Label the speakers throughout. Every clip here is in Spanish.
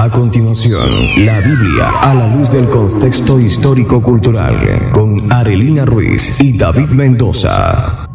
Speaker 1: A continuación, la Biblia a la luz del contexto histórico-cultural con Arelina Ruiz y David Mendoza.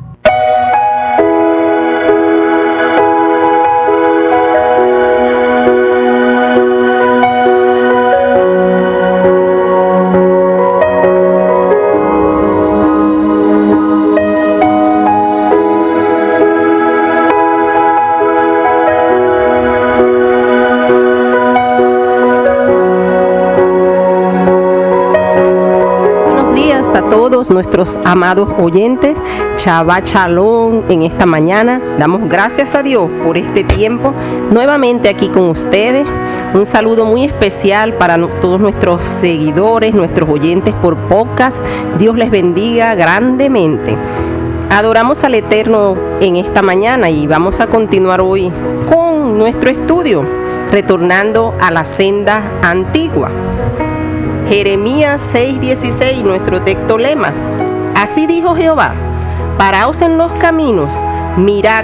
Speaker 2: Nuestros amados oyentes. Chava Chalón en esta mañana. Damos gracias a Dios por este tiempo nuevamente aquí con ustedes. Un saludo muy especial para todos nuestros seguidores, nuestros oyentes por podcast. Dios les bendiga grandemente. Adoramos al Eterno en esta mañana y vamos a continuar hoy con nuestro estudio, retornando a la senda antigua. Jeremías 6:16, nuestro texto lema. Así dijo Jehová, paraos en los caminos, mirad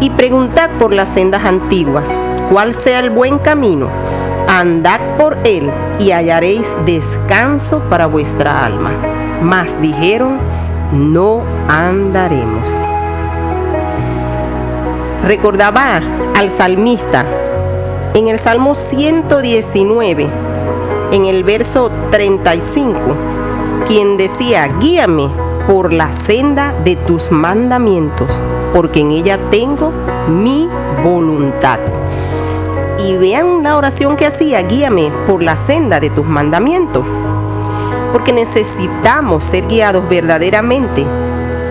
Speaker 2: y preguntad por las sendas antiguas, cuál sea el buen camino, andad por él y hallaréis descanso para vuestra alma. Mas dijeron, no andaremos. Recordaba al salmista en el Salmo 119, en el verso 35, quien decía, guíame por la senda de tus mandamientos, porque en ella tengo mi voluntad. Y vean la oración que hacía, guíame por la senda de tus mandamientos, porque necesitamos ser guiados verdaderamente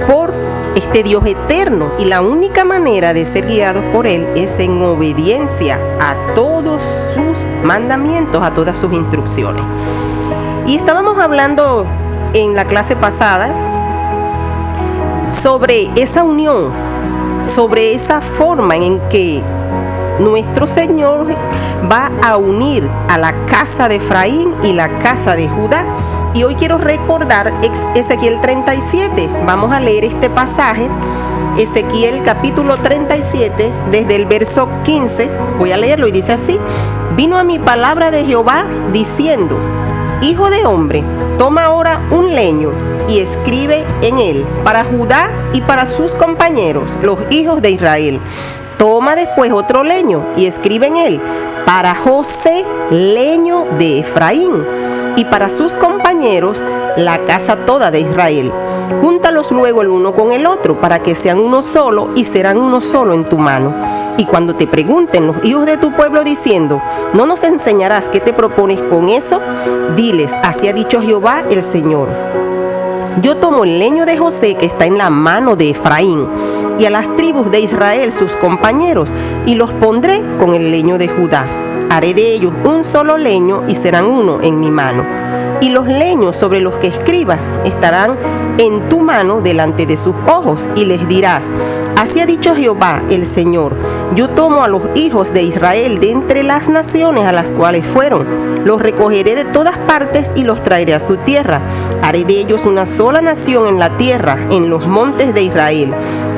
Speaker 2: por este Dios eterno y la única manera de ser guiados por Él es en obediencia a todos sus mandamientos, a todas sus instrucciones. Y estábamos hablando en la clase pasada sobre esa unión, sobre esa forma en que nuestro Señor va a unir a la casa de Efraín y la casa de Judá y hoy quiero recordar Ezequiel 37. Vamos a leer este pasaje. Ezequiel capítulo 37, desde el verso 15. Voy a leerlo y dice así. Vino a mi palabra de Jehová diciendo, Hijo de hombre, toma ahora un leño y escribe en él para Judá y para sus compañeros, los hijos de Israel. Toma después otro leño y escribe en él para José, leño de Efraín y para sus compañeros la casa toda de Israel. Júntalos luego el uno con el otro para que sean uno solo y serán uno solo en tu mano. Y cuando te pregunten los hijos de tu pueblo diciendo, ¿no nos enseñarás qué te propones con eso? Diles, así ha dicho Jehová el Señor. Yo tomo el leño de José que está en la mano de Efraín y a las tribus de Israel sus compañeros y los pondré con el leño de Judá Haré de ellos un solo leño y serán uno en mi mano. Y los leños sobre los que escriba estarán en tu mano delante de sus ojos y les dirás, así ha dicho Jehová el Señor, yo tomo a los hijos de Israel de entre las naciones a las cuales fueron, los recogeré de todas partes y los traeré a su tierra, haré de ellos una sola nación en la tierra, en los montes de Israel,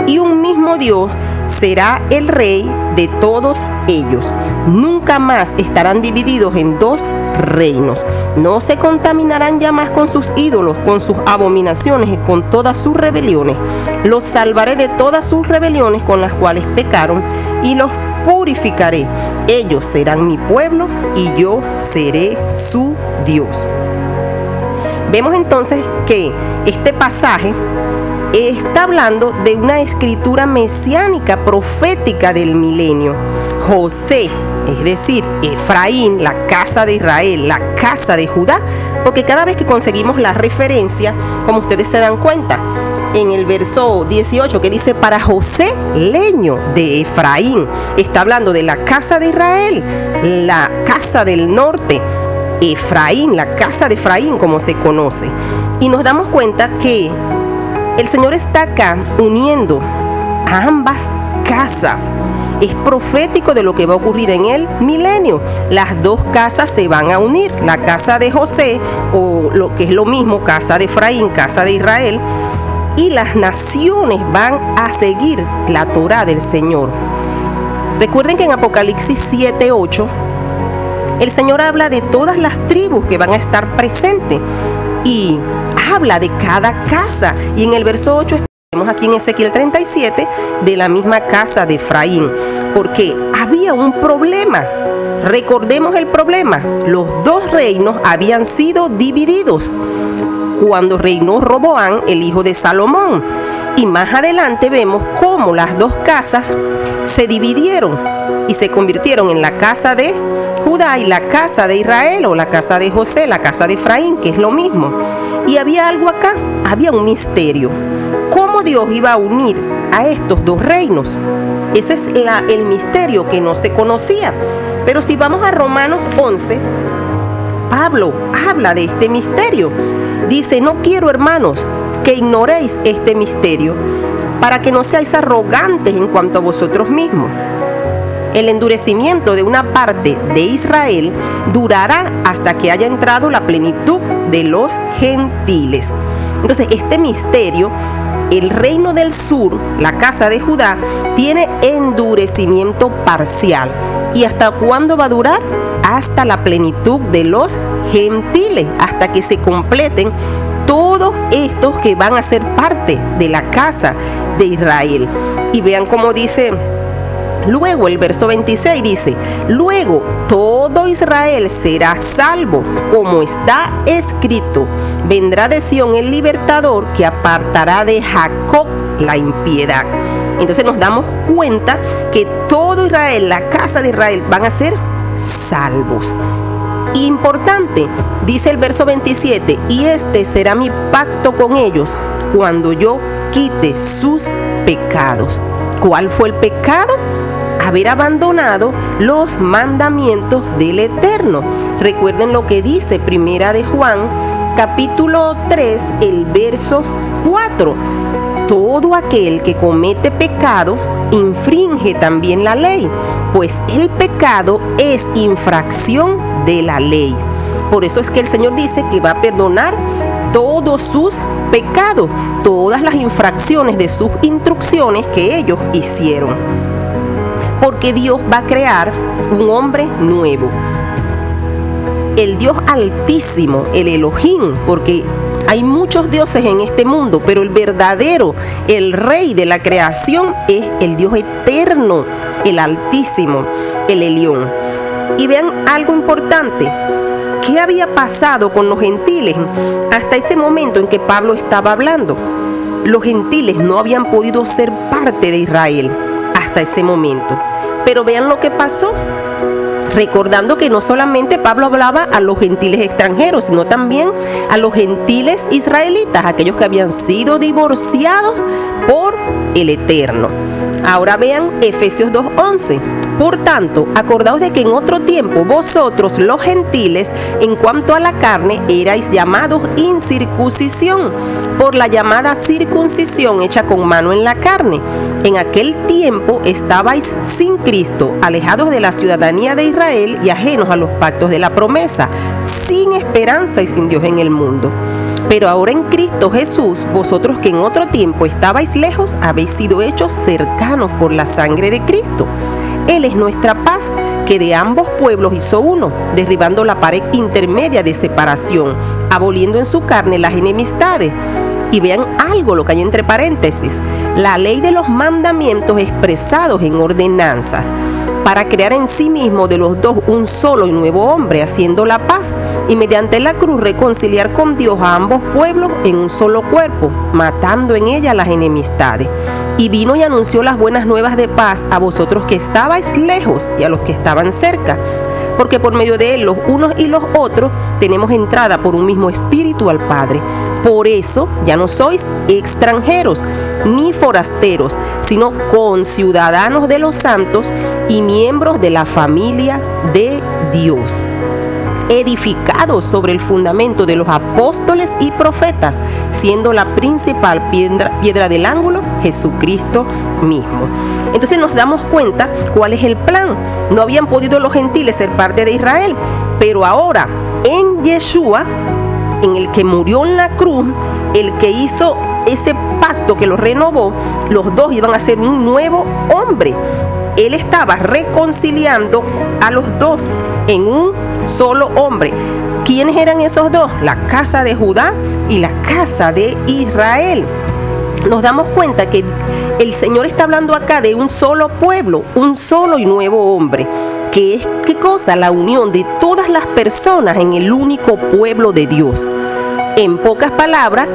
Speaker 2: y un mismo Dios será el rey de todos ellos. Nunca más estarán divididos en dos reinos. No se contaminarán ya más con sus ídolos, con sus abominaciones y con todas sus rebeliones. Los salvaré de todas sus rebeliones con las cuales pecaron y los purificaré. Ellos serán mi pueblo y yo seré su Dios. Vemos entonces que este pasaje está hablando de una escritura mesiánica profética del milenio. José, es decir, Efraín, la casa de Israel, la casa de Judá, porque cada vez que conseguimos la referencia, como ustedes se dan cuenta, en el verso 18 que dice para José leño de Efraín, está hablando de la casa de Israel, la casa del norte, Efraín, la casa de Efraín como se conoce. Y nos damos cuenta que el Señor está acá uniendo a ambas casas. Es profético de lo que va a ocurrir en el milenio. Las dos casas se van a unir. La casa de José, o lo que es lo mismo, casa de Efraín, casa de Israel. Y las naciones van a seguir la Torah del Señor. Recuerden que en Apocalipsis 7, 8 el Señor habla de todas las tribus que van a estar presentes y habla de cada casa. Y en el verso 8 vemos aquí en Ezequiel 37 de la misma casa de Efraín, porque había un problema. Recordemos el problema. Los dos reinos habían sido divididos cuando reinó Roboán, el hijo de Salomón. Y más adelante vemos cómo las dos casas se dividieron y se convirtieron en la casa de Judá y la casa de Israel o la casa de José, la casa de Efraín, que es lo mismo. Y había algo acá, había un misterio. ¿Cómo Dios iba a unir a estos dos reinos? Ese es el misterio que no se conocía. Pero si vamos a Romanos 11, Pablo habla de este misterio. Dice, no quiero hermanos que ignoréis este misterio, para que no seáis arrogantes en cuanto a vosotros mismos. El endurecimiento de una parte de Israel durará hasta que haya entrado la plenitud de los gentiles. Entonces, este misterio, el reino del sur, la casa de Judá, tiene endurecimiento parcial. ¿Y hasta cuándo va a durar? Hasta la plenitud de los gentiles, hasta que se completen todos estos que van a ser parte de la casa de Israel. Y vean cómo dice Luego el verso 26 dice, luego todo Israel será salvo, como está escrito, vendrá de Sión el libertador que apartará de Jacob la impiedad. Entonces nos damos cuenta que todo Israel, la casa de Israel, van a ser salvos. Importante, dice el verso 27, y este será mi pacto con ellos cuando yo quite sus pecados. ¿Cuál fue el pecado? Haber abandonado los mandamientos del Eterno. Recuerden lo que dice Primera de Juan, capítulo 3, el verso 4. Todo aquel que comete pecado infringe también la ley, pues el pecado es infracción de la ley. Por eso es que el Señor dice que va a perdonar todos sus pecados, todas las infracciones de sus instrucciones que ellos hicieron. Porque Dios va a crear un hombre nuevo. El Dios altísimo, el Elohim, porque hay muchos dioses en este mundo, pero el verdadero, el rey de la creación es el Dios eterno, el altísimo, el Elión. Y vean algo importante. ¿Qué había pasado con los gentiles hasta ese momento en que Pablo estaba hablando? Los gentiles no habían podido ser parte de Israel hasta ese momento. Pero vean lo que pasó recordando que no solamente Pablo hablaba a los gentiles extranjeros, sino también a los gentiles israelitas, aquellos que habían sido divorciados por el Eterno. Ahora vean Efesios 2.11. Por tanto, acordaos de que en otro tiempo vosotros los gentiles, en cuanto a la carne, erais llamados incircuncisión, por la llamada circuncisión hecha con mano en la carne. En aquel tiempo estabais sin Cristo, alejados de la ciudadanía de Israel y ajenos a los pactos de la promesa, sin esperanza y sin Dios en el mundo. Pero ahora en Cristo Jesús, vosotros que en otro tiempo estabais lejos, habéis sido hechos cercanos por la sangre de Cristo. Él es nuestra paz, que de ambos pueblos hizo uno, derribando la pared intermedia de separación, aboliendo en su carne las enemistades. Y vean algo lo que hay entre paréntesis, la ley de los mandamientos expresados en ordenanzas para crear en sí mismo de los dos un solo y nuevo hombre, haciendo la paz, y mediante la cruz reconciliar con Dios a ambos pueblos en un solo cuerpo, matando en ella las enemistades. Y vino y anunció las buenas nuevas de paz a vosotros que estabais lejos y a los que estaban cerca, porque por medio de él los unos y los otros tenemos entrada por un mismo espíritu al Padre. Por eso ya no sois extranjeros ni forasteros, sino conciudadanos de los santos y miembros de la familia de Dios edificados sobre el fundamento de los apóstoles y profetas, siendo la principal piedra, piedra, del ángulo Jesucristo mismo. Entonces nos damos cuenta cuál es el plan. No habían podido los gentiles ser parte de Israel, pero ahora en Yeshua, en el que murió en la cruz, el que hizo ese pacto que lo renovó, los dos iban a ser un nuevo hombre. Él estaba reconciliando a los dos en un solo hombre. ¿Quiénes eran esos dos? La casa de Judá y la casa de Israel. Nos damos cuenta que el Señor está hablando acá de un solo pueblo, un solo y nuevo hombre que es qué cosa? La unión de todas las personas en el único pueblo de Dios. En pocas palabras,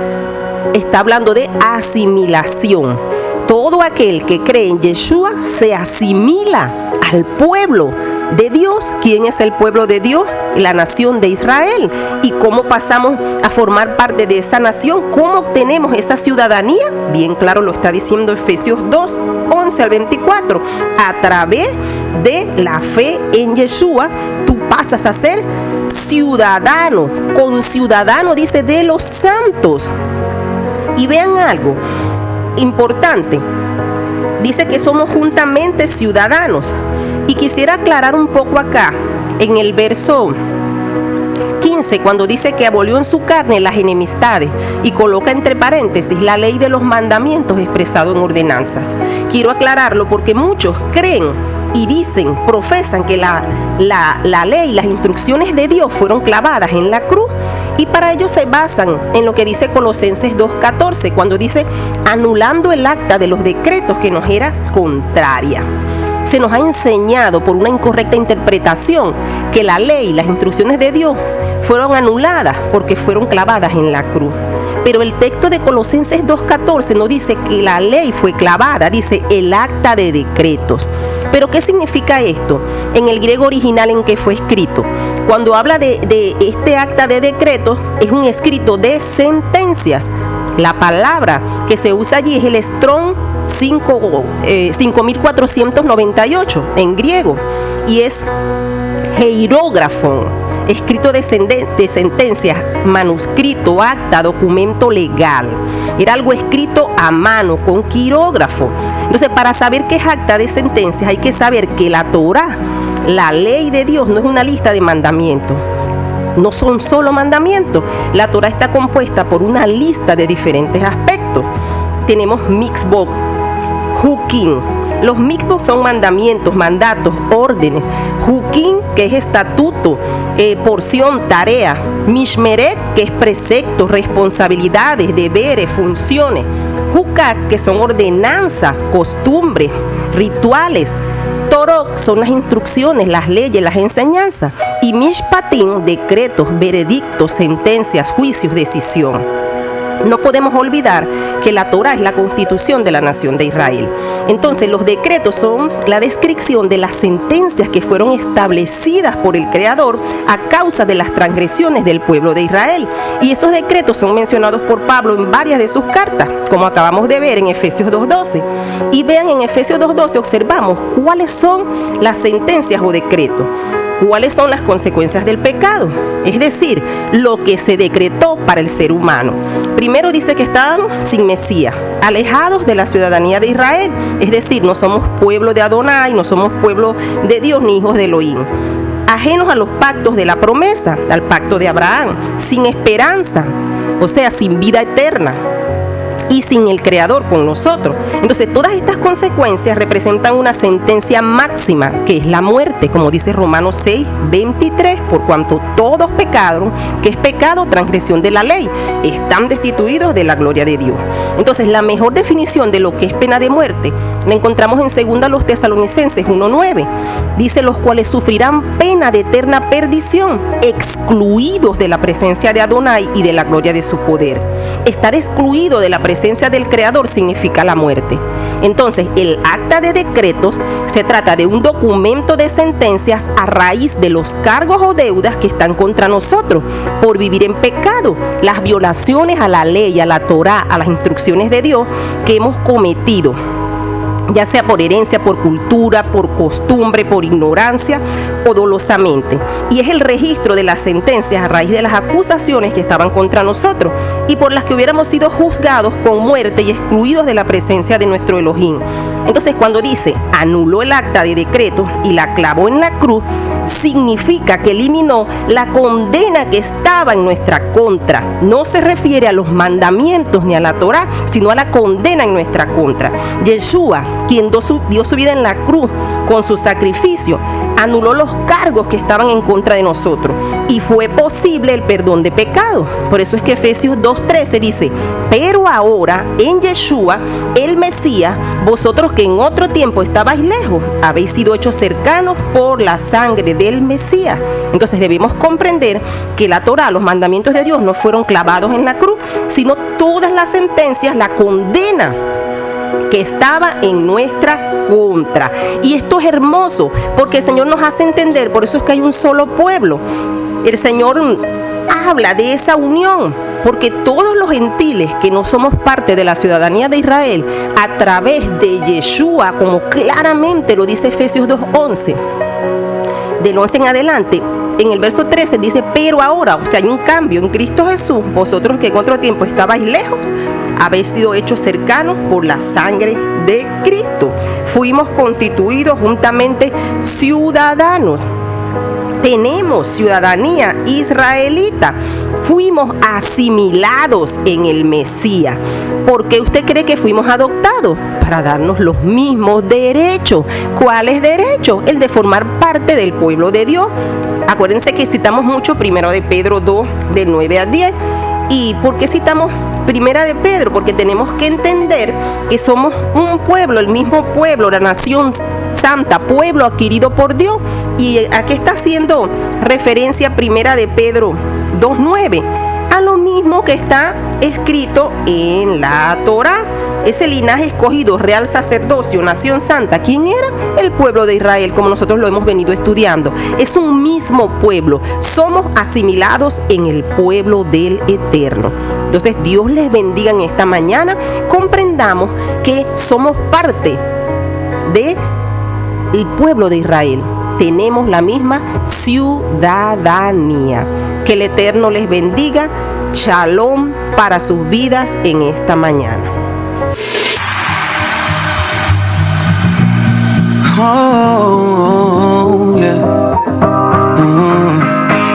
Speaker 2: está hablando de asimilación. Todo aquel que cree en Yeshua se asimila al pueblo de Dios. ¿Quién es el pueblo de Dios? La nación de Israel. ¿Y cómo pasamos a formar parte de esa nación? ¿Cómo obtenemos esa ciudadanía? Bien claro lo está diciendo Efesios 2, 11 al 24. A través de la fe en Yeshua, tú pasas a ser ciudadano, con ciudadano dice de los santos. Y vean algo importante. Dice que somos juntamente ciudadanos. Y quisiera aclarar un poco acá, en el verso 15, cuando dice que abolió en su carne las enemistades y coloca entre paréntesis la ley de los mandamientos expresado en ordenanzas. Quiero aclararlo porque muchos creen y dicen, profesan que la, la, la ley, las instrucciones de Dios fueron clavadas en la cruz y para ello se basan en lo que dice Colosenses 2.14, cuando dice, anulando el acta de los decretos que nos era contraria. Se nos ha enseñado por una incorrecta interpretación que la ley, las instrucciones de Dios fueron anuladas porque fueron clavadas en la cruz. Pero el texto de Colosenses 2.14 no dice que la ley fue clavada, dice el acta de decretos. Pero ¿qué significa esto en el griego original en que fue escrito? Cuando habla de, este acta de decretos, es un escrito de sentencias. La palabra que se usa allí es el Strong 5498 eh, en griego y es hierógrafo, escrito de sentencias, manuscrito, acta, documento legal. Era algo escrito a mano con quirógrafo. Entonces, para saber qué es acta de sentencias, hay que saber que la Torah, la ley de Dios, no es una lista de mandamientos. No son solo mandamientos. La Torah está compuesta por una lista de diferentes aspectos. Tenemos mixbook, hooking. Los mixbook son mandamientos, mandatos, órdenes. Hukim, que es estatuto, eh, porción, tarea. Mishmeret, que es preceptos, responsabilidades, deberes, funciones. Hukak, que son ordenanzas, costumbres, rituales. Torok son las instrucciones, las leyes, las enseñanzas. Y Mishpatim, decretos, veredictos, sentencias, juicios, decisión. No podemos olvidar que la Torah es la constitución de la nación de Israel. Entonces los decretos son la descripción de las sentencias que fueron establecidas por el Creador a causa de las transgresiones del pueblo de Israel. Y esos decretos son mencionados por Pablo en varias de sus cartas, como acabamos de ver en Efesios 2.12. Y vean en Efesios 2.12 observamos cuáles son las sentencias o decretos cuáles son las consecuencias del pecado, es decir, lo que se decretó para el ser humano. Primero dice que estaban sin Mesías, alejados de la ciudadanía de Israel, es decir, no somos pueblo de Adonai, no somos pueblo de Dios ni hijos de Elohim ajenos a los pactos de la promesa, al pacto de Abraham, sin esperanza, o sea, sin vida eterna y sin el Creador con nosotros. Entonces todas estas consecuencias representan una sentencia máxima, que es la muerte, como dice Romanos 6, 23, por cuanto todos pecaron, que es pecado, transgresión de la ley, están destituidos de la gloria de Dios. Entonces la mejor definición de lo que es pena de muerte la encontramos en 2 los tesalonicenses 1.9. Dice los cuales sufrirán pena de eterna perdición, excluidos de la presencia de Adonai y de la gloria de su poder. Estar excluido de la presencia presencia del Creador significa la muerte. Entonces, el acta de decretos se trata de un documento de sentencias a raíz de los cargos o deudas que están contra nosotros por vivir en pecado, las violaciones a la ley, a la Torah, a las instrucciones de Dios que hemos cometido ya sea por herencia, por cultura, por costumbre, por ignorancia o dolosamente. Y es el registro de las sentencias a raíz de las acusaciones que estaban contra nosotros y por las que hubiéramos sido juzgados con muerte y excluidos de la presencia de nuestro Elohim. Entonces cuando dice anuló el acta de decreto y la clavó en la cruz, significa que eliminó la condena que estaba en nuestra contra. No se refiere a los mandamientos ni a la Torah, sino a la condena en nuestra contra. Yeshua, quien dio su, dio su vida en la cruz con su sacrificio, anuló los cargos que estaban en contra de nosotros y fue posible el perdón de pecado. Por eso es que Efesios 2.13 dice, pero ahora en Yeshua, el Mesías, vosotros que en otro tiempo estabais lejos, habéis sido hechos cercanos por la sangre del Mesías. Entonces debemos comprender que la Torah, los mandamientos de Dios, no fueron clavados en la cruz, sino todas las sentencias, la condena que estaba en nuestra contra. Y esto es hermoso porque el Señor nos hace entender, por eso es que hay un solo pueblo. El Señor habla de esa unión, porque todos los gentiles que no somos parte de la ciudadanía de Israel, a través de Yeshua, como claramente lo dice Efesios 2.11, del 11 en adelante, en el verso 13 dice, pero ahora, o sea, hay un cambio en Cristo Jesús, vosotros que en otro tiempo estabais lejos, habéis sido hechos cercanos por la sangre de Cristo. Fuimos constituidos juntamente ciudadanos. Tenemos ciudadanía israelita. Fuimos asimilados en el Mesías. ¿Por qué usted cree que fuimos adoptados? Para darnos los mismos derechos. ¿Cuáles derechos? El de formar parte del pueblo de Dios. Acuérdense que citamos mucho primero de Pedro 2, de 9 a 10. ¿Y por qué citamos Primera de Pedro? Porque tenemos que entender que somos un pueblo, el mismo pueblo, la nación santa, pueblo adquirido por Dios. ¿Y a qué está haciendo referencia Primera de Pedro 2.9? A lo mismo que está escrito en la Torah ese linaje escogido, real sacerdocio, nación santa, ¿quién era? El pueblo de Israel, como nosotros lo hemos venido estudiando. Es un mismo pueblo. Somos asimilados en el pueblo del Eterno. Entonces, Dios les bendiga en esta mañana. Comprendamos que somos parte de pueblo de Israel. Tenemos la misma ciudadanía. Que el Eterno les bendiga. Shalom para sus vidas en esta mañana. Oh.